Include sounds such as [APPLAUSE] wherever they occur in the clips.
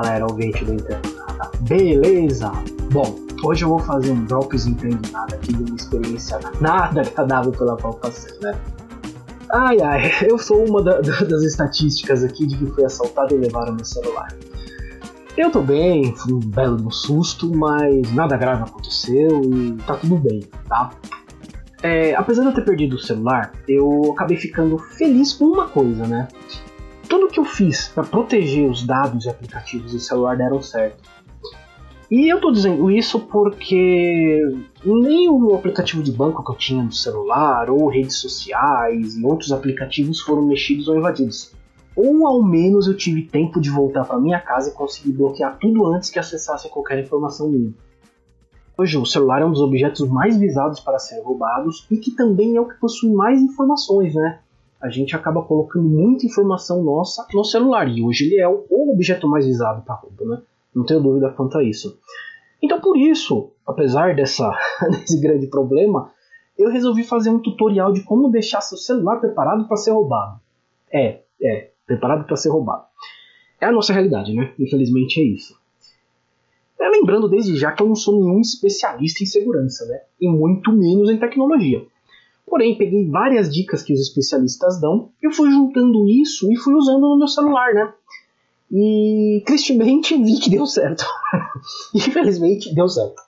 galera, ouvinte do Internada. Beleza? Bom, hoje eu vou fazer um drops nada aqui de uma experiência nada agradável pela passei, né? Ai ai, [LAUGHS] eu sou uma da, da, das estatísticas aqui de que fui assaltado e levaram meu celular. Eu tô bem, fui um belo no susto, mas nada grave aconteceu e tá tudo bem, tá? É, apesar de eu ter perdido o celular, eu acabei ficando feliz com uma coisa, né? Tudo que eu fiz para proteger os dados e aplicativos do celular deram certo. E eu tô dizendo isso porque nem o aplicativo de banco que eu tinha no celular, ou redes sociais e outros aplicativos foram mexidos ou invadidos ou ao menos eu tive tempo de voltar para minha casa e conseguir bloquear tudo antes que acessasse qualquer informação minha. Hoje, o celular é um dos objetos mais visados para ser roubados e que também é o que possui mais informações, né? A gente acaba colocando muita informação nossa no celular e hoje ele é o objeto mais visado para roubo, né? Não tenho dúvida quanto a isso. Então, por isso, apesar dessa, [LAUGHS] desse grande problema, eu resolvi fazer um tutorial de como deixar seu celular preparado para ser roubado. É, é, preparado para ser roubado. É a nossa realidade, né? Infelizmente é isso. É, lembrando desde já que eu não sou nenhum especialista em segurança, né? E muito menos em tecnologia. Porém, peguei várias dicas que os especialistas dão, eu fui juntando isso e fui usando no meu celular, né? E tristemente [LAUGHS] vi que deu certo. [LAUGHS] Infelizmente deu certo.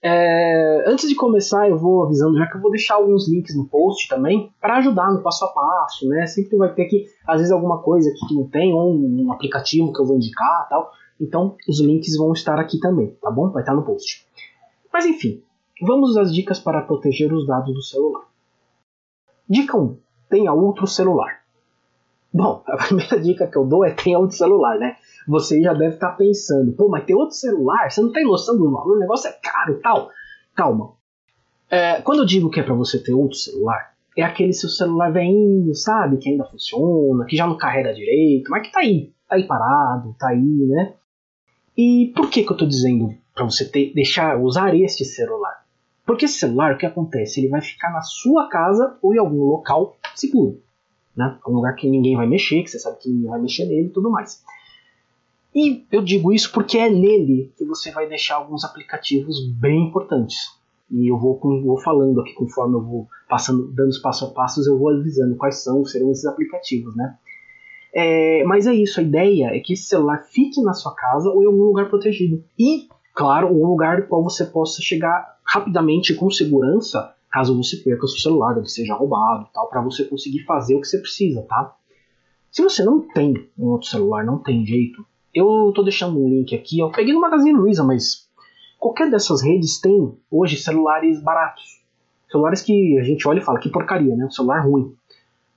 É, antes de começar, eu vou avisando já que eu vou deixar alguns links no post também para ajudar no passo a passo, né? Sempre vai ter que, às vezes, alguma coisa aqui que não tem, ou um aplicativo que eu vou indicar tal. Então, os links vão estar aqui também, tá bom? Vai estar no post. Mas enfim, vamos às dicas para proteger os dados do celular. Dica 1: tenha outro celular. Bom, a [LAUGHS] primeira dica que eu dou é tenha outro celular, né? você já deve estar tá pensando, pô, mas tem outro celular, você não tem noção do valor, o negócio é caro tal. Calma. É, quando eu digo que é para você ter outro celular, é aquele seu celular velhinho, sabe? Que ainda funciona, que já não carrega direito, mas que tá aí, tá aí parado, tá aí, né? E por que que eu tô dizendo para você ter, deixar, usar este celular? Porque esse celular, o que acontece? Ele vai ficar na sua casa ou em algum local seguro. Né? Um lugar que ninguém vai mexer, que você sabe que ninguém vai mexer nele e tudo mais. E eu digo isso porque é nele que você vai deixar alguns aplicativos bem importantes. E eu vou, vou falando aqui conforme eu vou passando, dando os passo a passos, eu vou avisando quais são, serão esses aplicativos, né? É, mas é isso, a ideia é que esse celular fique na sua casa ou em algum lugar protegido. E, claro, um lugar no qual você possa chegar rapidamente com segurança, caso você perca o seu celular, ele seja roubado tal, para você conseguir fazer o que você precisa, tá? Se você não tem um outro celular, não tem jeito, eu tô deixando um link aqui. Eu peguei no Magazine Luiza, mas qualquer dessas redes tem hoje celulares baratos. Celulares que a gente olha e fala que porcaria, né? Um celular ruim.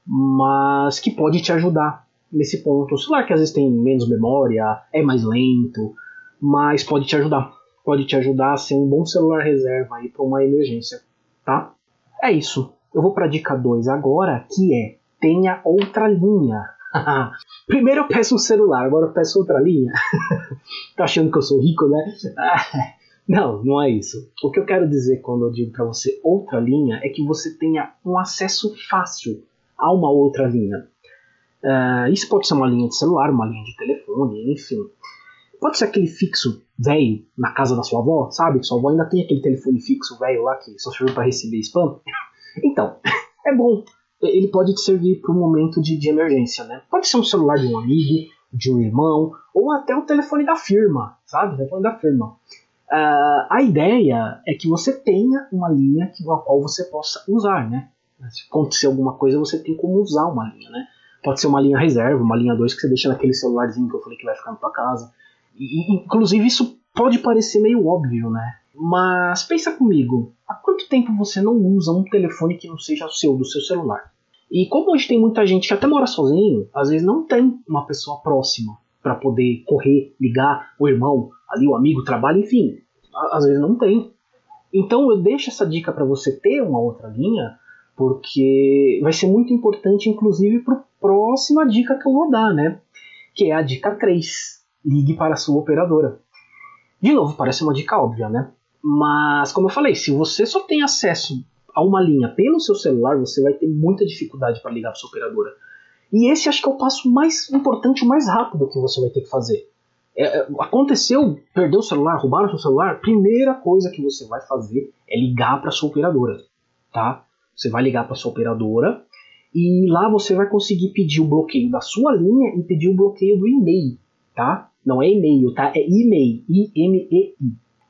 Mas que pode te ajudar nesse ponto. Um celular que às vezes tem menos memória, é mais lento, mas pode te ajudar. Pode te ajudar a ser um bom celular reserva aí para uma emergência, tá? É isso. Eu vou para dica 2 agora, que é tenha outra linha. [LAUGHS] Primeiro eu peço um celular, agora eu peço outra linha. [LAUGHS] tá achando que eu sou rico, né? [LAUGHS] não, não é isso. O que eu quero dizer quando eu digo para você outra linha é que você tenha um acesso fácil a uma outra linha. Uh, isso pode ser uma linha de celular, uma linha de telefone, enfim. Pode ser aquele fixo velho na casa da sua avó, sabe? Sua avó ainda tem aquele telefone fixo velho lá que só serve para receber spam. Então, [LAUGHS] é bom ele pode te servir para um momento de, de emergência, né? Pode ser um celular de um amigo, de um irmão, ou até o telefone da firma, sabe? O telefone da firma. Uh, a ideia é que você tenha uma linha que, a qual você possa usar, né? Se acontecer alguma coisa, você tem como usar uma linha, né? Pode ser uma linha reserva, uma linha 2 que você deixa naquele celularzinho que eu falei que vai ficar na tua casa. Inclusive, isso pode parecer meio óbvio, né? Mas pensa comigo, há quanto tempo você não usa um telefone que não seja o seu, do seu celular? E como hoje tem muita gente que até mora sozinho, às vezes não tem uma pessoa próxima para poder correr, ligar, o irmão, ali o amigo, trabalho, enfim, às vezes não tem. Então eu deixo essa dica para você ter uma outra linha, porque vai ser muito importante, inclusive, para a próxima dica que eu vou dar, né? Que é a dica 3. Ligue para a sua operadora. De novo, parece uma dica óbvia, né? Mas, como eu falei, se você só tem acesso a uma linha pelo seu celular, você vai ter muita dificuldade para ligar para sua operadora. E esse acho que é o passo mais importante, mais rápido que você vai ter que fazer. É, é, aconteceu, perdeu o celular, roubaram o seu celular, primeira coisa que você vai fazer é ligar para sua operadora, tá? Você vai ligar para sua operadora e lá você vai conseguir pedir o bloqueio da sua linha e pedir o bloqueio do e-mail, tá? Não é e-mail, tá? É e-mail, I-M-E-I.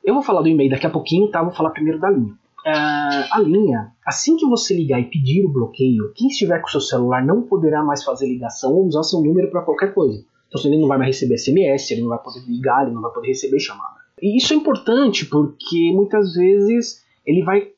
Eu vou falar do e-mail daqui a pouquinho, tá? Vou falar primeiro da linha. Uh, a linha, assim que você ligar e pedir o bloqueio, quem estiver com seu celular não poderá mais fazer ligação ou usar seu número para qualquer coisa. Então ele não vai mais receber SMS, ele não vai poder ligar, ele não vai poder receber chamada. E isso é importante porque muitas vezes ele vai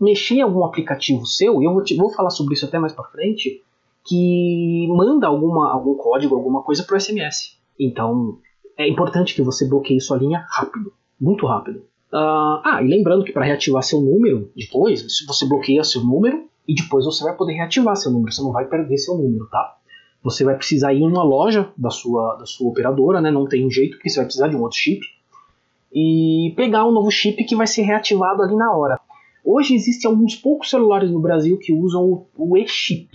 mexer em algum aplicativo seu, e eu vou, te, vou falar sobre isso até mais para frente, que manda alguma, algum código, alguma coisa pro SMS. Então é importante que você bloqueie sua linha rápido, muito rápido. Uh, ah, e lembrando que para reativar seu número depois, você bloqueia seu número e depois você vai poder reativar seu número, você não vai perder seu número, tá? Você vai precisar ir em uma loja da sua, da sua operadora, né? Não tem jeito, porque você vai precisar de um outro chip. E pegar um novo chip que vai ser reativado ali na hora. Hoje existem alguns poucos celulares no Brasil que usam o, o e-chip,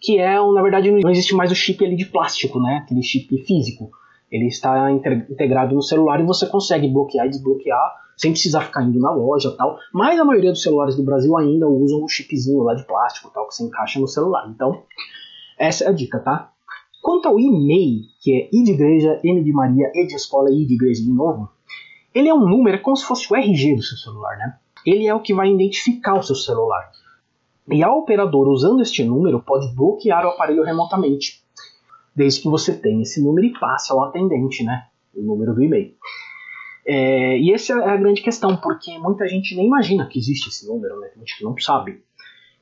que é, na verdade, não existe mais o chip ali de plástico, né? Aquele chip físico. Ele está integrado no celular e você consegue bloquear e desbloquear sem precisar ficar indo na loja tal. Mas a maioria dos celulares do Brasil ainda usam o chipzinho lá de plástico tal que se encaixa no celular. Então, essa é a dica, tá? Quanto ao e-mail, que é I de igreja, M de Maria, E de escola I de igreja de novo, ele é um número, é como se fosse o RG do seu celular, né? Ele é o que vai identificar o seu celular. E a operadora, usando este número, pode bloquear o aparelho remotamente desde que você tenha esse número e passe ao atendente, né? O número do e-mail. É, e essa é a grande questão, porque muita gente nem imagina que existe esse número, né? Tem gente que não sabe.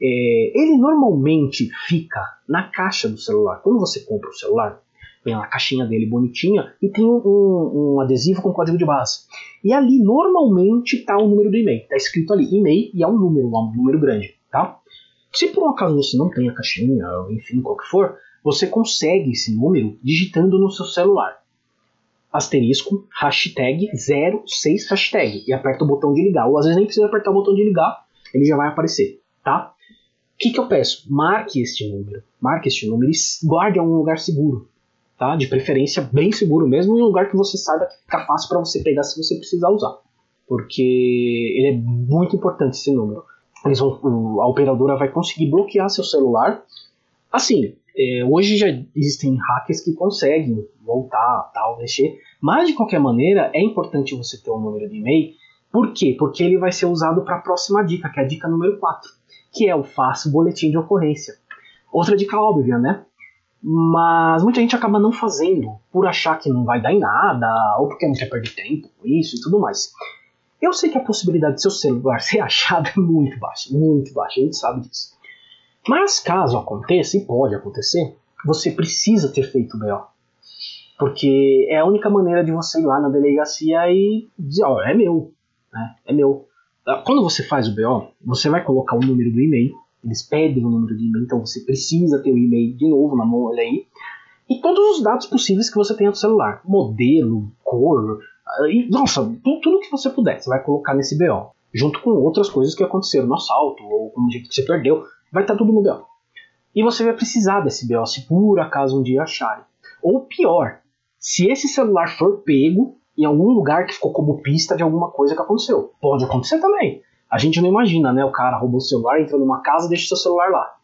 É, ele normalmente fica na caixa do celular. Quando você compra o celular, vem a caixinha dele bonitinha e tem um, um adesivo com código de base. E ali normalmente está o número do e-mail. Está escrito ali e-mail e é um número, um número grande, tá? Se por um acaso você não tem a caixinha, enfim, qual que for, você consegue esse número digitando no seu celular. Asterisco, hashtag 06 hashtag e aperta o botão de ligar. Ou às vezes nem precisa apertar o botão de ligar, ele já vai aparecer, tá? O que, que eu peço? Marque este número. Marque este número e guarde em um lugar seguro. Tá? De preferência bem seguro mesmo, em um lugar que você saiba que fica fácil para você pegar se você precisar usar. Porque ele é muito importante esse número. Eles vão, a operadora vai conseguir bloquear seu celular. Assim, é, hoje já existem hackers que conseguem voltar, tal, mexer, mas de qualquer maneira é importante você ter um número de e-mail. Por quê? Porque ele vai ser usado para a próxima dica, que é a dica número 4, que é o faça boletim de ocorrência. Outra dica óbvia, né? Mas muita gente acaba não fazendo por achar que não vai dar em nada, ou porque não quer perder tempo com isso e tudo mais. Eu sei que a possibilidade de seu celular [LAUGHS] ser achado é muito baixa, muito baixa, a gente sabe disso. Mas caso aconteça, e pode acontecer, você precisa ter feito o BO. Porque é a única maneira de você ir lá na delegacia e dizer, ó, oh, é meu, né? É meu. Ah, quando você faz o BO, você vai colocar o número do e-mail, eles pedem o número do e-mail, então você precisa ter o e-mail de novo na mão, olha aí, e todos os dados possíveis que você tenha no celular, modelo, cor, nossa, tudo, que você puder, você vai colocar nesse BO, junto com outras coisas que aconteceram no assalto, ou com o jeito que você perdeu, vai estar tá tudo no BO. E você vai precisar desse BO se por acaso um dia acharem. Ou pior, se esse celular for pego em algum lugar que ficou como pista de alguma coisa que aconteceu. Pode acontecer também. A gente não imagina, né? O cara roubou o celular, entrou numa casa e deixa o seu celular lá.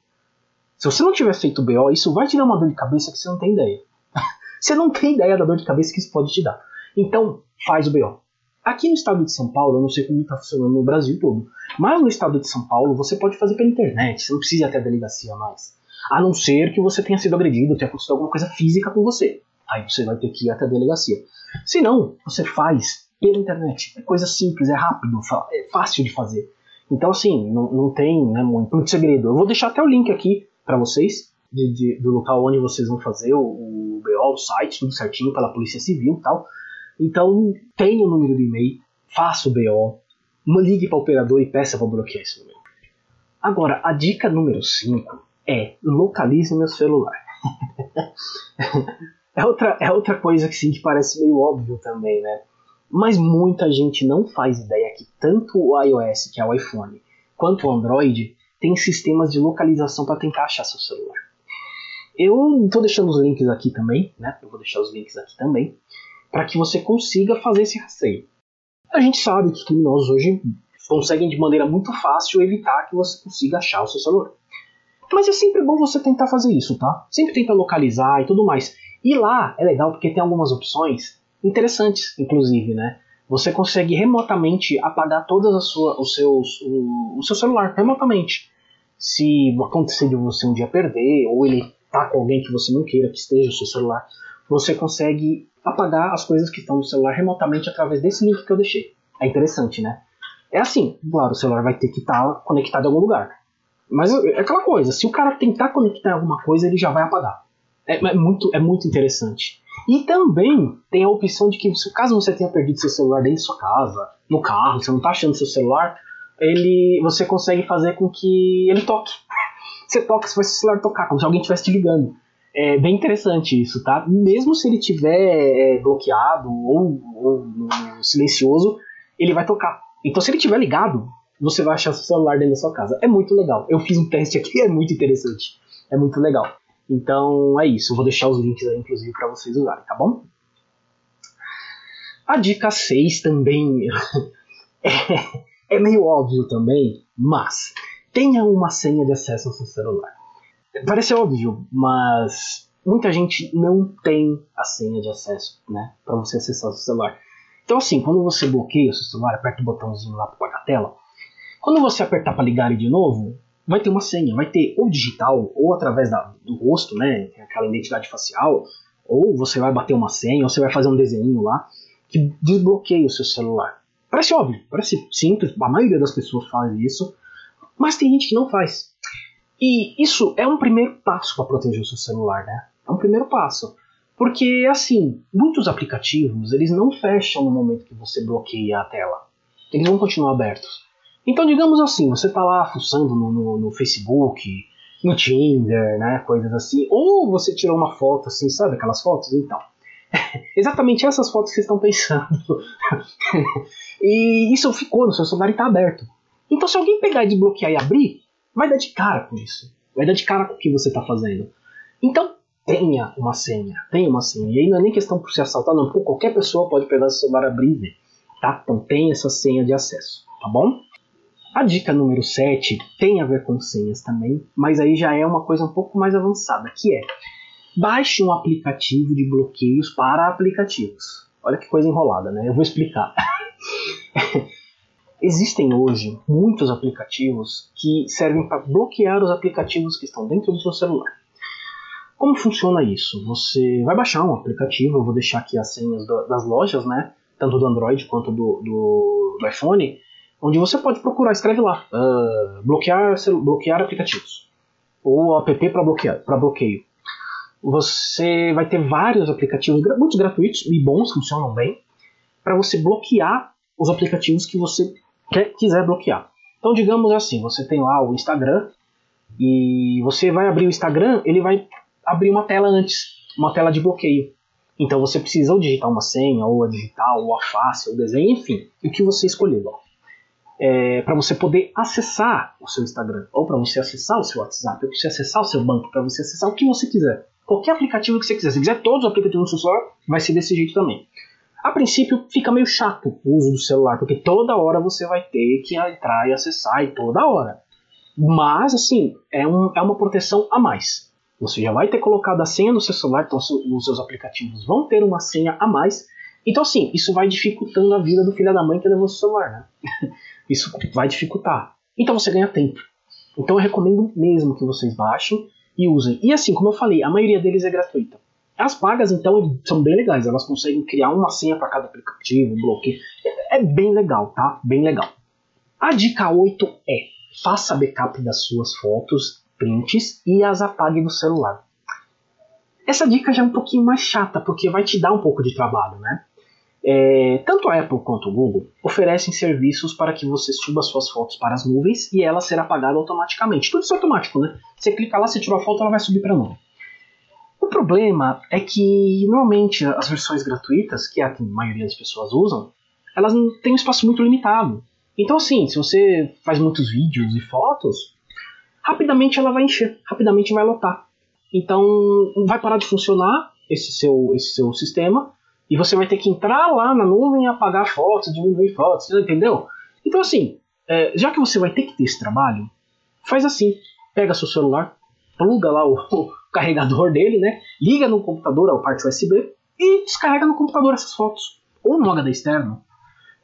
Se você não tiver feito o BO, isso vai te dar uma dor de cabeça que você não tem ideia. [LAUGHS] você não tem ideia da dor de cabeça que isso pode te dar. Então, faz o BO. Aqui no estado de São Paulo, eu não sei como está funcionando no Brasil todo, mas no estado de São Paulo você pode fazer pela internet, você não precisa ir até a delegacia mais. A não ser que você tenha sido agredido, tenha acontecido alguma coisa física com você. Aí você vai ter que ir até a delegacia. Se não, você faz pela internet. É coisa simples, é rápido, é fácil de fazer. Então, assim, não, não tem né, muito, muito segredo. Eu vou deixar até o link aqui para vocês de, de, do local onde vocês vão fazer o, o BO, o site, tudo certinho pela Polícia Civil e tal. Então, tenha o número de e-mail, faça o BO, ligue para o operador e peça para bloquear esse número. Agora, a dica número 5 é localize meu celular. [LAUGHS] é, outra, é outra coisa que sim que parece meio óbvio também, né? Mas muita gente não faz ideia que tanto o iOS, que é o iPhone, quanto o Android tem sistemas de localização para tentar achar seu celular. Eu estou deixando os links aqui também, né? Eu vou deixar os links aqui também para que você consiga fazer esse rastreio. A gente sabe que os criminosos hoje conseguem de maneira muito fácil evitar que você consiga achar o seu celular. Mas é sempre bom você tentar fazer isso, tá? Sempre tenta localizar e tudo mais. E lá é legal porque tem algumas opções interessantes, inclusive, né? Você consegue remotamente apagar todas as suas, os seus, o, o seu celular remotamente. Se acontecer de você um dia perder ou ele tá com alguém que você não queira que esteja o seu celular, você consegue apagar as coisas que estão no celular remotamente através desse link que eu deixei. É interessante, né? É assim, claro, o celular vai ter que estar tá conectado em algum lugar. Mas é aquela coisa, se o cara tentar conectar alguma coisa, ele já vai apagar. É, é, muito, é muito interessante. E também tem a opção de que, caso você tenha perdido seu celular dentro de sua casa, no carro, você não está achando seu celular, ele, você consegue fazer com que ele toque. [LAUGHS] Você toca, se vai seu celular tocar, como se alguém estivesse te ligando. É bem interessante isso, tá? Mesmo se ele tiver é, bloqueado ou, ou silencioso, ele vai tocar. Então, se ele tiver ligado, você vai achar seu celular dentro da sua casa. É muito legal. Eu fiz um teste aqui, [LAUGHS] é muito interessante. É muito legal. Então é isso. Eu vou deixar os links aí, inclusive, para vocês usarem, tá bom? A dica 6 também [LAUGHS] é, é meio óbvio também, mas tenha uma senha de acesso ao seu celular. Parece óbvio, mas muita gente não tem a senha de acesso, né, para você acessar o seu celular. Então assim, quando você bloqueia o seu celular, aperta o botãozinho lá para apagar a tela, quando você apertar para ligar ele de novo, vai ter uma senha, vai ter ou digital ou através da, do rosto, né, aquela identidade facial, ou você vai bater uma senha, ou você vai fazer um desenho lá que desbloqueia o seu celular. Parece óbvio, parece simples, a maioria das pessoas faz isso, mas tem gente que não faz. E isso é um primeiro passo para proteger o seu celular, né? É um primeiro passo. Porque, assim, muitos aplicativos, eles não fecham no momento que você bloqueia a tela. Eles vão continuar abertos. Então, digamos assim, você está lá fuçando no, no, no, Facebook, no Tinder, né, coisas assim, ou você tirou uma foto assim, sabe aquelas fotos? Então, [LAUGHS] exatamente essas fotos que vocês estão pensando. [LAUGHS] e isso ficou no seu celular e está aberto. Então, se alguém pegar e desbloquear e abrir, vai dar de cara com isso. Vai dar de cara com o que você está fazendo. Então, tenha uma senha. Tenha uma senha. E aí não é nem questão por se assaltar, não, porque qualquer pessoa pode pegar seu celular, abrir e ver. Tá? Então, tenha essa senha de acesso. Tá bom? A dica número 7 tem a ver com senhas também, mas aí já é uma coisa um pouco mais avançada, que é baixe um aplicativo de bloqueios para aplicativos. Olha que coisa enrolada, né? Eu vou explicar. [LAUGHS] Existem hoje muitos aplicativos que servem para bloquear os aplicativos que estão dentro do seu celular. Como funciona isso? Você vai baixar um aplicativo, eu vou deixar aqui as senhas das lojas, né? Tanto do Android quanto do, do, do iPhone onde você pode procurar, escreve lá, uh, bloquear, bloquear aplicativos, ou app para bloquear, para bloqueio. Você vai ter vários aplicativos, muitos gratuitos e bons, funcionam bem, para você bloquear os aplicativos que você quiser bloquear. Então, digamos assim, você tem lá o Instagram e você vai abrir o Instagram, ele vai abrir uma tela antes, uma tela de bloqueio. Então você precisa ou digitar uma senha, ou a digital, ou a face, ou o desenho, enfim, o que você escolher. É, para você poder acessar o seu Instagram, ou para você acessar o seu WhatsApp, ou para você acessar o seu banco, para você acessar o que você quiser. Qualquer aplicativo que você quiser. Se quiser todos os aplicativos do seu celular, vai ser desse jeito também. A princípio fica meio chato o uso do celular, porque toda hora você vai ter que entrar e acessar, e toda hora. Mas, assim, é, um, é uma proteção a mais. Você já vai ter colocado a senha no seu celular, então os seus aplicativos vão ter uma senha a mais. Então, assim, isso vai dificultando a vida do filho da mãe que levou o celular, né? [LAUGHS] Isso vai dificultar. Então você ganha tempo. Então eu recomendo mesmo que vocês baixem e usem. E assim, como eu falei, a maioria deles é gratuita. As pagas, então, são bem legais. Elas conseguem criar uma senha para cada aplicativo, bloqueio. É bem legal, tá? Bem legal. A dica 8 é: faça backup das suas fotos, prints e as apague do celular. Essa dica já é um pouquinho mais chata, porque vai te dar um pouco de trabalho, né? É, tanto a Apple quanto o Google oferecem serviços para que você suba suas fotos para as nuvens e ela será apagada automaticamente. Tudo isso é automático, né? Você clica lá, você tirou a foto, ela vai subir para a nuvem. Problema é que normalmente as versões gratuitas, que é a que a maioria das pessoas usam, elas têm um espaço muito limitado. Então, assim, se você faz muitos vídeos e fotos, rapidamente ela vai encher, rapidamente vai lotar. Então, vai parar de funcionar esse seu, esse seu sistema E você vai ter que entrar lá na nuvem e apagar fotos, diminuir fotos, entendeu? Então, assim, é, já que você vai ter que ter esse trabalho, faz assim: pega seu celular, pluga lá o carregador dele, né? Liga no computador, ao parte USB, e descarrega no computador essas fotos. Ou no HD externo.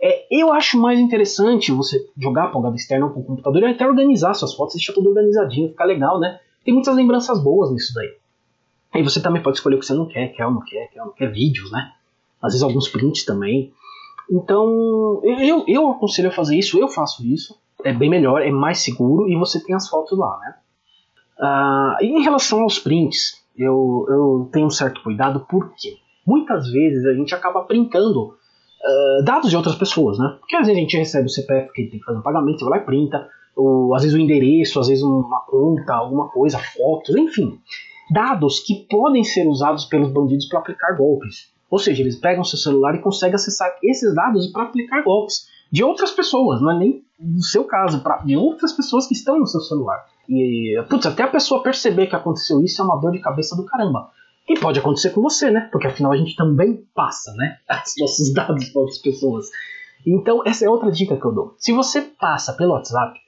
É, eu acho mais interessante você jogar para o HD externo ou para o computador e até organizar suas fotos, deixar tudo organizadinho, ficar legal, né? Tem muitas lembranças boas nisso daí. Aí você também pode escolher o que você não quer, quer ou não quer, quer ou não quer vídeos, né? Às vezes alguns prints também. Então, eu, eu aconselho a fazer isso, eu faço isso. É bem melhor, é mais seguro e você tem as fotos lá, né? Uh, em relação aos prints, eu, eu tenho um certo cuidado porque muitas vezes a gente acaba printando uh, dados de outras pessoas, né? Porque às vezes a gente recebe o CPF que tem que fazer um pagamento, você vai lá e printa, ou às vezes o endereço, às vezes uma conta, alguma coisa, fotos, enfim. Dados que podem ser usados pelos bandidos para aplicar golpes. Ou seja, eles pegam seu celular e conseguem acessar esses dados para aplicar golpes de outras pessoas, não é nem do seu caso, pra, de outras pessoas que estão no seu celular. E, putz, até a pessoa perceber que aconteceu isso é uma dor de cabeça do caramba. E pode acontecer com você, né? Porque afinal a gente também passa, né? [LAUGHS] Os nossos dados para outras pessoas. Então, essa é outra dica que eu dou. Se você passa pelo WhatsApp,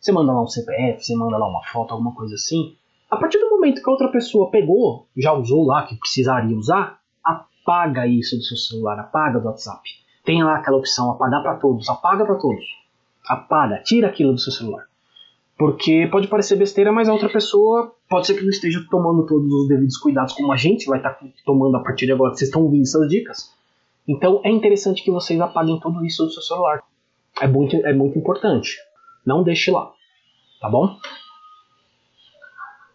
você manda lá um CPF, você manda lá uma foto, alguma coisa assim. A partir do momento que a outra pessoa pegou, já usou lá, que precisaria usar, apaga isso do seu celular, apaga do WhatsApp. Tem lá aquela opção apagar para todos, apaga para todos. Apaga, tira aquilo do seu celular. Porque pode parecer besteira, mas a outra pessoa pode ser que não esteja tomando todos os devidos cuidados como a gente vai estar tá tomando a partir de agora vocês estão ouvindo essas dicas. Então é interessante que vocês apaguem tudo isso do seu celular. É muito, é muito importante. Não deixe lá. Tá bom?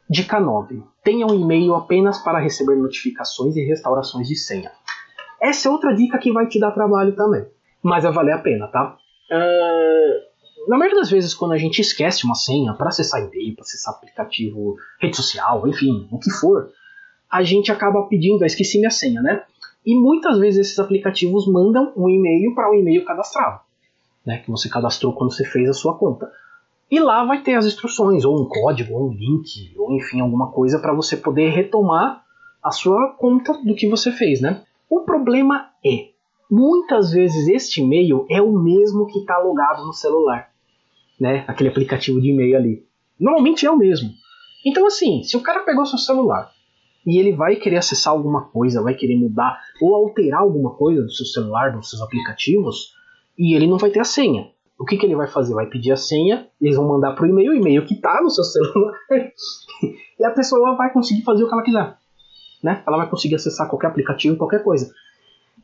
Dica 9. Tenha um e-mail apenas para receber notificações e restaurações de senha. Essa é outra dica que vai te dar trabalho também. Mas vai valer a pena, tá? Uh, na maioria das vezes, quando a gente esquece uma senha para acessar e-mail, para acessar aplicativo, rede social, enfim, o que for, a gente acaba pedindo, ah, esqueci minha senha, né? E muitas vezes esses aplicativos mandam um e-mail para o um e-mail cadastrado, né? Que você cadastrou quando você fez a sua conta. E lá vai ter as instruções, ou um código, ou um link, ou enfim, alguma coisa para você poder retomar a sua conta do que você fez, né? O problema é, muitas vezes este e-mail é o mesmo que está logado no celular né, aquele aplicativo de e-mail ali. Normalmente é o mesmo. Então, assim, se o cara pegou seu celular e ele vai querer acessar alguma coisa, vai querer mudar ou alterar alguma coisa do seu celular, dos seus aplicativos, e ele não vai ter a senha. O que, que ele vai fazer? Vai pedir a senha, eles vão mandar pro e-mail, o e-mail que está no seu [LAUGHS] celular, e a pessoa vai conseguir fazer o que ela quiser. Né? Ela vai conseguir acessar qualquer aplicativo, qualquer coisa.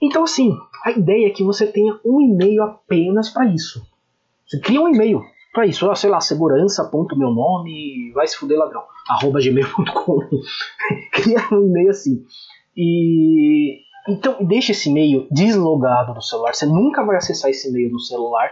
Então, assim, a ideia é que você tenha um e-mail apenas para isso. Você cria um e-mail para isso, sei lá, segurança, ponto meu nome, vai se fuder ladrão, arroba gmail.com. [LAUGHS] Cria um e-mail assim. E então deixa esse e-mail deslogado no celular, você nunca vai acessar esse e-mail no celular.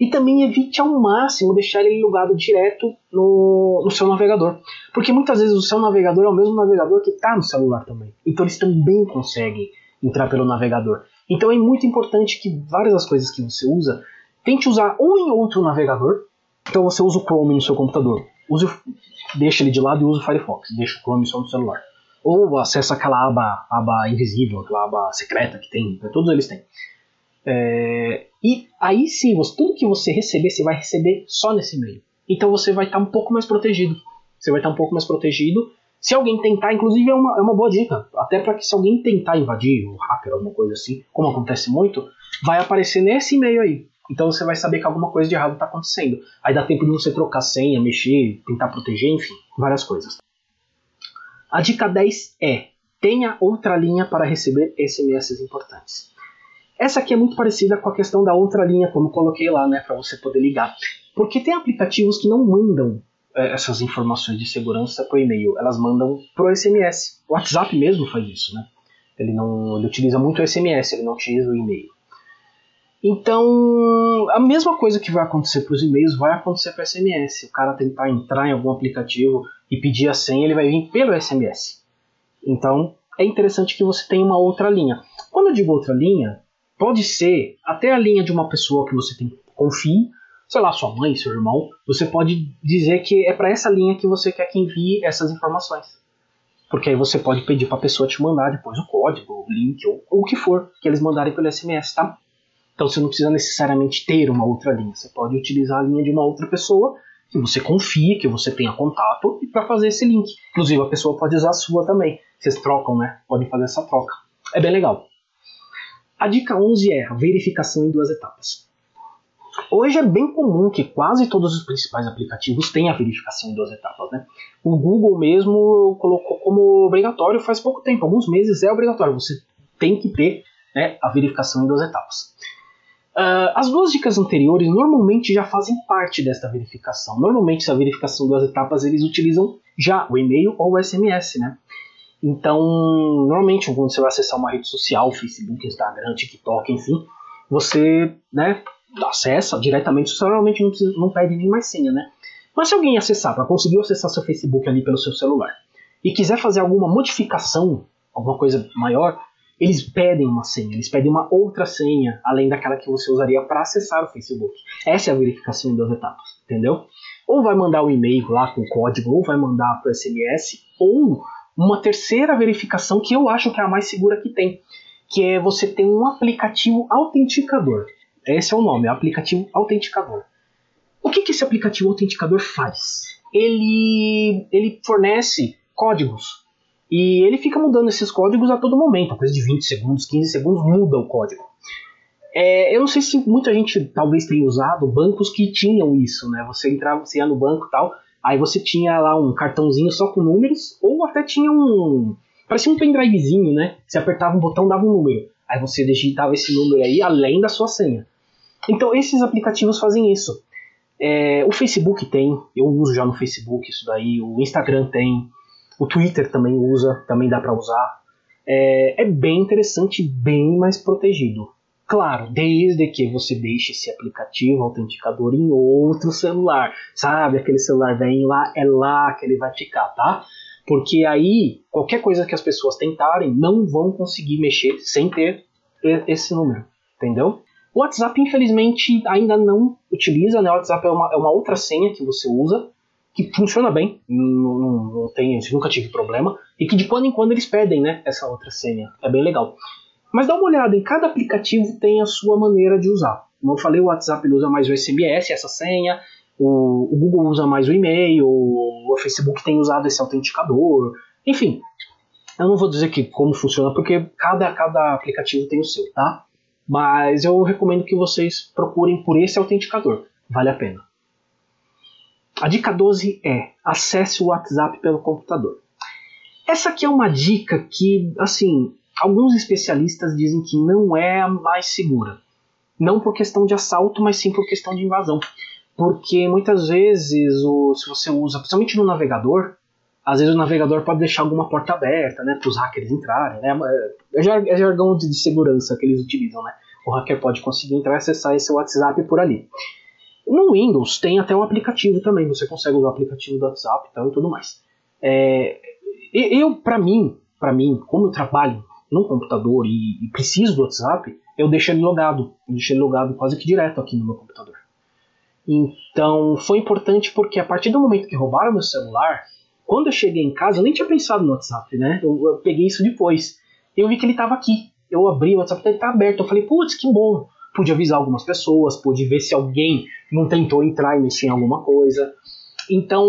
E também evite ao máximo deixar ele logado direto no, no seu navegador. Porque muitas vezes o seu navegador é o mesmo navegador que está no celular também. Então eles também conseguem entrar pelo navegador. Então é muito importante que várias das coisas que você usa, tente usar um em outro navegador, então você usa o Chrome no seu computador. Use, deixa ele de lado e usa o Firefox. Deixa o Chrome só no celular. Ou acessa aquela aba, aba invisível, aquela aba secreta que tem. Né? Todos eles têm. É, e aí sim, você, tudo que você receber, você vai receber só nesse e-mail. Então você vai estar um pouco mais protegido. Você vai estar um pouco mais protegido. Se alguém tentar, inclusive é uma, é uma boa dica. Até para que se alguém tentar invadir, o hacker, alguma coisa assim, como acontece muito, vai aparecer nesse e-mail aí. Então você vai saber que alguma coisa de errado está acontecendo. Aí dá tempo de você trocar senha, mexer, tentar proteger, enfim, várias coisas. A dica 10 é: tenha outra linha para receber SMS importantes. Essa aqui é muito parecida com a questão da outra linha, como coloquei lá, né, para você poder ligar. Porque tem aplicativos que não mandam é, essas informações de segurança por e-mail, elas mandam pro SMS. O WhatsApp mesmo faz isso, né? Ele não, ele utiliza muito o SMS, ele não utiliza o e-mail. Então, a mesma coisa que vai acontecer para os e-mails vai acontecer para o SMS. O cara tentar entrar em algum aplicativo e pedir a senha, ele vai vir pelo SMS. Então, é interessante que você tenha uma outra linha. Quando eu digo outra linha, pode ser até a linha de uma pessoa que você tem confie, sei lá, sua mãe, seu irmão. Você pode dizer que é para essa linha que você quer que envie essas informações. Porque aí você pode pedir para a pessoa te mandar depois o código, o link ou, ou o que for que eles mandarem pelo SMS, tá? Então você não precisa necessariamente ter uma outra linha. Você pode utilizar a linha de uma outra pessoa que você confie, que você tenha contato, e para fazer esse link. Inclusive a pessoa pode usar a sua também. Vocês trocam, né? Podem fazer essa troca. É bem legal. A dica 11 é a verificação em duas etapas. Hoje é bem comum que quase todos os principais aplicativos tenham a verificação em duas etapas. Né? O Google mesmo colocou como obrigatório faz pouco tempo, alguns meses é obrigatório, você tem que ter né, a verificação em duas etapas. Uh, as duas dicas anteriores normalmente já fazem parte desta verificação. Normalmente, essa verificação em duas etapas eles utilizam já o e-mail ou o SMS, né? Então, normalmente, quando você vai acessar uma rede social, Facebook, Instagram, TikTok, enfim, você né, acessa diretamente, você normalmente não, precisa, não pede nem mais senha, né? Mas se alguém acessar, para conseguir acessar seu Facebook ali pelo seu celular, e quiser fazer alguma modificação, alguma coisa maior, eles pedem uma senha, eles pedem uma outra senha, além daquela que você usaria para acessar o Facebook. Essa é a verificação em duas etapas, entendeu? Ou vai mandar o um e-mail lá com o código, ou vai mandar para SMS, ou uma terceira verificação que eu acho que é a mais segura que tem, que é você ter um aplicativo autenticador. Esse é o nome, é aplicativo autenticador. O que, que esse aplicativo autenticador faz? Ele, ele fornece códigos e ele fica mudando esses códigos a todo momento, coisa de 20 segundos, 15 segundos muda o código. É, eu não sei se muita gente talvez tenha usado bancos que tinham isso, né? Você entrava, você ia no banco e tal, aí você tinha lá um cartãozinho só com números, ou até tinha um. parecia um pendrivezinho, né? Você apertava um botão, dava um número. Aí você digitava esse número aí além da sua senha. Então esses aplicativos fazem isso. É, o Facebook tem, eu uso já no Facebook isso daí, o Instagram tem, o Twitter também usa, também dá para usar. É, é, bem interessante, bem mais protegido. Claro, desde que você deixe esse aplicativo autenticador em outro celular, sabe? Aquele celular vem lá, é lá que ele vai ficar, tá? Porque aí, qualquer coisa que as pessoas tentarem, não vão conseguir mexer sem ter esse número, entendeu? O WhatsApp, infelizmente, ainda não utiliza, né? O WhatsApp é uma, é uma outra senha que você usa, que funciona bem, não, não, tem, nunca tive problema, e que de quando em quando eles pedem, né, essa outra senha. É bem legal. Mas dá uma olhada, em cada aplicativo tem a sua maneira de usar. Como eu falei, o WhatsApp usa mais o SMS, essa senha, o, o Google usa mais o e-mail, o, o Facebook tem usado esse autenticador, enfim. Eu não vou dizer que como funciona, porque cada, cada aplicativo tem o seu, tá? Mas eu recomendo que vocês procurem por esse autenticador. Vale a pena. A dica 12 é: acesse o WhatsApp pelo computador. Essa aqui é uma dica que, assim, alguns especialistas dizem que não é a mais segura. Não por questão de assalto, mas sim por questão de invasão. Porque muitas vezes, o, se você usa, principalmente no navegador, às vezes o navegador pode deixar alguma porta aberta, né, para os hackers entrarem, né, é, é jargão de, de segurança que eles utilizam, né, o hacker pode conseguir entrar e acessar esse WhatsApp por ali. No Windows tem até um aplicativo também, você consegue usar o aplicativo do WhatsApp e, tal, e tudo mais. É, eu, para mim, para mim, como eu trabalho no computador e, e, preciso do WhatsApp, eu deixo ele logado, eu deixo ele logado quase que direto aqui no meu computador. Então foi importante porque a partir do momento que roubaram meu celular, quando eu cheguei em casa, eu nem tinha pensado no WhatsApp, né? Eu, eu peguei isso depois. Eu vi que ele estava aqui. Eu abri o WhatsApp, ele está aberto. Eu falei, putz, que bom pude avisar algumas pessoas, pude ver se alguém não tentou entrar e mexer em alguma coisa. Então,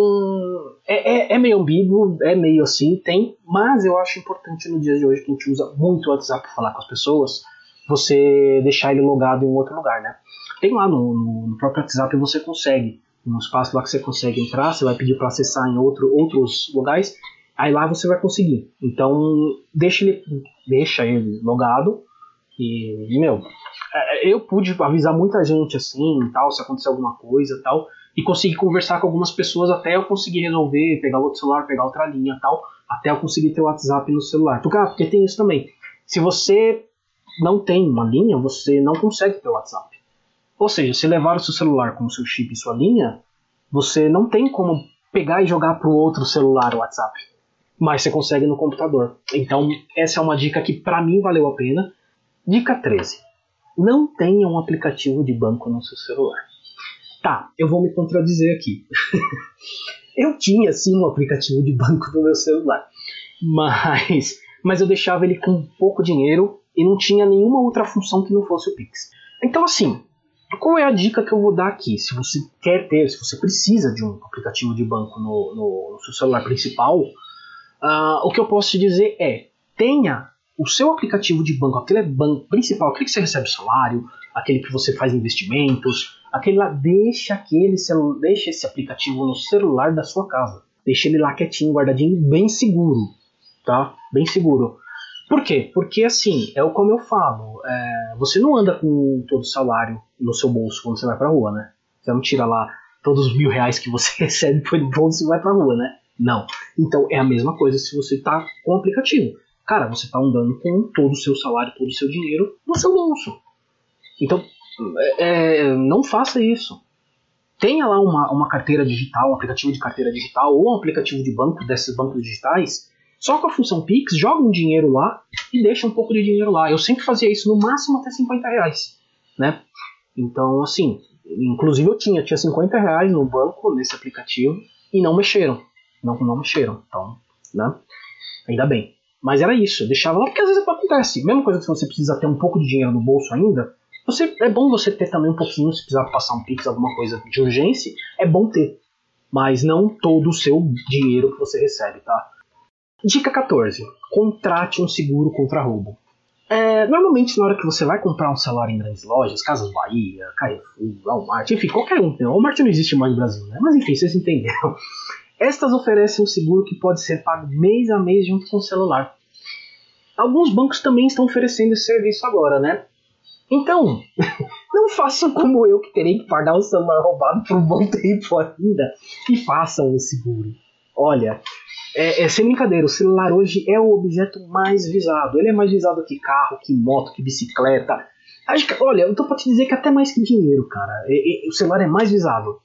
é, é, é, meio ambíguo, é meio assim, tem, mas eu acho importante no dia de hoje que a gente usa muito o WhatsApp para falar com as pessoas, você deixar ele logado em um outro lugar, né? Tem lá no, no próprio WhatsApp você consegue, um espaço lá que você consegue entrar, você vai pedir para acessar em outro, outros lugares, aí lá você vai conseguir. Então, deixa ele, deixa ele logado e, meu, eu pude avisar muita gente assim, tal, se acontecer alguma coisa, tal, e consegui conversar com algumas pessoas até eu conseguir resolver, pegar outro celular, pegar outra linha, tal, até eu conseguir ter o WhatsApp no celular. Porque, ah, porque tem isso também. Se você não tem uma linha, você não consegue ter o WhatsApp. Ou seja, se levar o seu celular com o seu chip e sua linha, você não tem como pegar e jogar para o outro celular o WhatsApp. Mas você consegue no computador. Então, essa é uma dica que para mim valeu a pena. Dica 13 não tenha um aplicativo de banco no seu celular. Tá, eu vou me contradizer aqui. [LAUGHS] eu tinha sim um aplicativo de banco no meu celular. Mas, mas eu deixava ele com pouco dinheiro e não tinha nenhuma outra função que não fosse o Pix. Então, assim, qual é a dica que eu vou dar aqui? Se você quer ter, se você precisa de um aplicativo de banco no, no, no seu celular principal, uh, o que eu posso te dizer é: tenha o seu aplicativo de banco, aquele banco principal, aquele que você recebe salário, aquele que você faz investimentos, aquele lá, deixa aquele deixa esse aplicativo no celular da sua casa. Deixa ele lá quietinho, guardadinho, bem seguro, tá? Bem seguro. Por quê? Porque assim, é como eu falo, é, você não anda com todo o salário no seu bolso quando você vai pra rua, né? Você não tira lá todos os mil reais que você [LAUGHS] recebe por bolso e vai pra rua, né? Não. Então é a mesma coisa se você tá com o aplicativo. Cara, você tá andando com todo o seu salário, todo o seu dinheiro no seu bolso. Então, é, é, não faça isso. Tenha lá uma, uma carteira digital, um aplicativo de carteira digital ou um aplicativo de banco desses bancos digitais só com a função Pix, joga um dinheiro lá e deixa um pouco de dinheiro lá. Eu sempre fazia isso no máximo até 50 reais, né? Então, assim, inclusive eu tinha, tinha 50 reais no banco, nesse aplicativo, e não mexeram. Não, não mexeram, então, né? Ainda bem. Mas era isso, eu deixava lá, porque às vezes acontece. Mesma coisa que você precisa ter um pouco de dinheiro no bolso ainda, você, é bom você ter também um pouquinho, se precisar passar um Pix, alguma coisa de urgência, é bom ter. Mas não todo o seu dinheiro que você recebe, tá? Dica 14. Contrate um seguro contra roubo. É, normalmente, na hora que você vai comprar um celular em grandes lojas, Casas Bahia, Carrefour, Walmart, enfim, qualquer um. Walmart não existe mais no Brasil, né? Mas enfim, vocês entenderam. Estas oferecem um seguro que pode ser pago mês a mês junto com o celular. Alguns bancos também estão oferecendo esse serviço agora, né? Então, [LAUGHS] não façam como eu que terei que pagar o celular roubado por um bom tempo ainda e façam o seguro. Olha, é, é, sem brincadeira, o celular hoje é o objeto mais visado. Ele é mais visado que carro, que moto, que bicicleta. Acho que, olha, eu tô pra te dizer que até mais que dinheiro, cara. É, é, o celular é mais visado.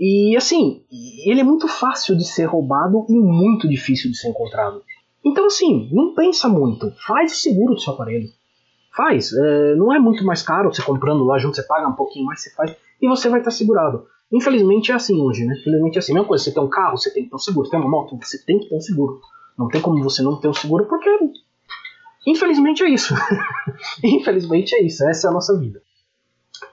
E assim, ele é muito fácil de ser roubado e muito difícil de ser encontrado. Então assim, não pensa muito. Faz o seguro do seu aparelho. Faz. É, não é muito mais caro você comprando lá junto, você paga um pouquinho mais, você faz. E você vai estar segurado. Infelizmente é assim hoje, né? Infelizmente é assim. Mesma coisa, você tem um carro, você tem que ter um seguro. Você tem uma moto, você tem que ter um seguro. Não tem como você não ter um seguro, porque. Infelizmente é isso. [LAUGHS] Infelizmente é isso. Essa é a nossa vida.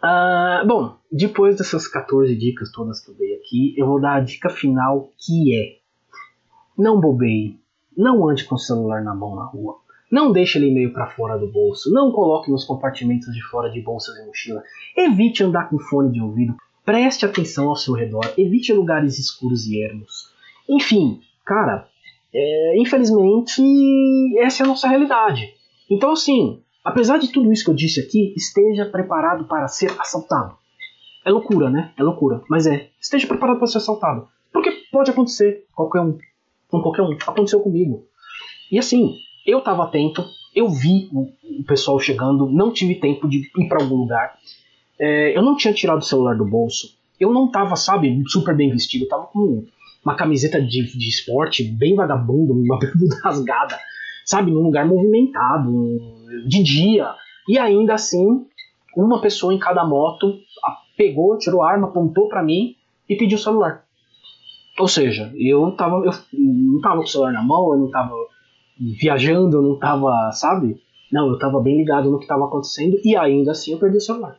Uh, bom, depois dessas 14 dicas todas que eu dei aqui, eu vou dar a dica final que é: não bobeie, não ande com o celular na mão na rua, não deixe ele meio para fora do bolso, não coloque nos compartimentos de fora de bolsas e mochila, evite andar com fone de ouvido, Preste atenção ao seu redor, evite lugares escuros e ermos. Enfim, cara, é, infelizmente essa é a nossa realidade. Então, assim, apesar de tudo isso que eu disse aqui, esteja preparado para ser assaltado. É loucura, né? É loucura. Mas é. Esteja preparado para ser assaltado. Porque pode acontecer. Qualquer um. Com qualquer um. Aconteceu comigo. E assim, eu estava atento. Eu vi o, o pessoal chegando. Não tive tempo de ir para algum lugar. É, eu não tinha tirado o celular do bolso. Eu não tava, sabe, super bem vestido. Eu tava com uma camiseta de, de esporte bem vagabundo, uma bermuda [LAUGHS] rasgada, sabe, num lugar movimentado, de dia. E ainda assim, uma pessoa em cada moto pegou, tirou a arma, apontou para mim e pediu o celular. Ou seja, eu, tava, eu não tava com o celular na mão, eu não tava viajando, eu não tava, sabe? Não, eu tava bem ligado no que estava acontecendo e ainda assim eu perdi o celular.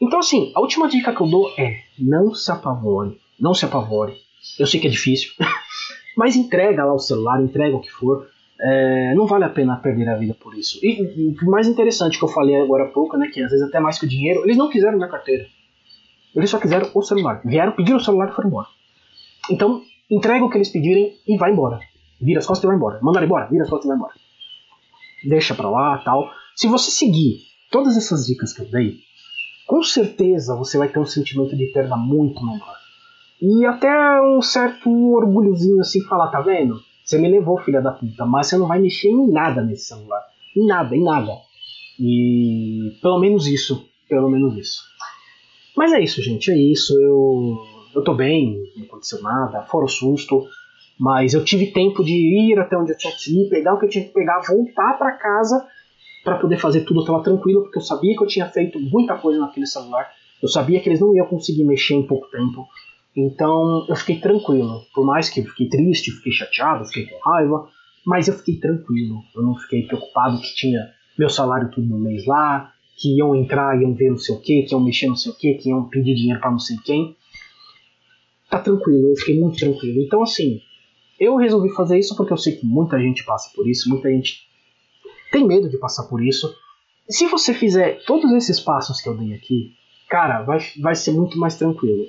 Então, assim, a última dica que eu dou é: não se apavore. Não se apavore. Eu sei que é difícil, [LAUGHS] mas entrega lá o celular, entrega o que for. É, não vale a pena perder a vida por isso. E o mais interessante que eu falei agora há pouco, né, que às vezes até mais que o dinheiro, eles não quiseram minha carteira. Eles só quiseram o celular. Vieram, pediram o celular e foram embora. Então, entrega o que eles pedirem e vai embora. Vira as costas e vai embora. Mandaram embora, vira as costas e vai embora. Deixa pra lá tal. Se você seguir todas essas dicas que eu dei, com certeza você vai ter um sentimento de perda muito menor. E até um certo orgulhozinho assim, falar, tá vendo? Você me levou, filha da puta, mas você não vai mexer em nada nesse celular. Em nada, em nada. E pelo menos isso, pelo menos isso. Mas é isso, gente, é isso. Eu, eu tô bem, não aconteceu nada, fora o susto. Mas eu tive tempo de ir até onde eu tinha que ir, pegar o que eu tinha que pegar, voltar para casa para poder fazer tudo, eu estava tranquilo, porque eu sabia que eu tinha feito muita coisa naquele celular. Eu sabia que eles não iam conseguir mexer em pouco tempo. Então eu fiquei tranquilo. Por mais que eu fiquei triste, fiquei chateado, fiquei com raiva, Mas eu fiquei tranquilo, eu não fiquei preocupado que tinha meu salário tudo no mês lá, que iam entrar, iam ver não sei o que, que iam mexer não sei o que, que iam pedir dinheiro para não sei quem. Tá tranquilo, eu fiquei muito tranquilo. Então, assim, eu resolvi fazer isso porque eu sei que muita gente passa por isso, muita gente tem medo de passar por isso. Se você fizer todos esses passos que eu dei aqui, cara, vai, vai ser muito mais tranquilo.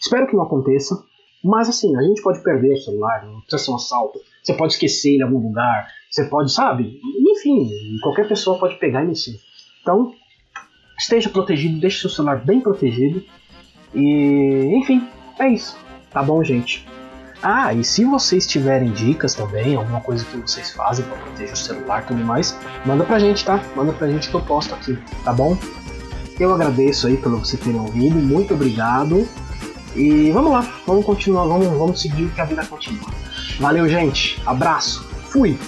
Espero que não aconteça, mas assim, a gente pode perder o celular, não precisa ser um assalto. Você pode esquecer ele em algum lugar, você pode, sabe? Enfim, qualquer pessoa pode pegar e mexer. Então, esteja protegido, deixe seu celular bem protegido. E, enfim, é isso. Tá bom, gente? Ah, e se vocês tiverem dicas também, alguma coisa que vocês fazem para proteger o celular e tudo mais, manda pra gente, tá? Manda pra gente que eu posto aqui, tá bom? Eu agradeço aí pelo você terem ouvido, muito obrigado. E vamos lá, vamos continuar, vamos, vamos seguir que a vida continua. Valeu, gente. Abraço. Fui.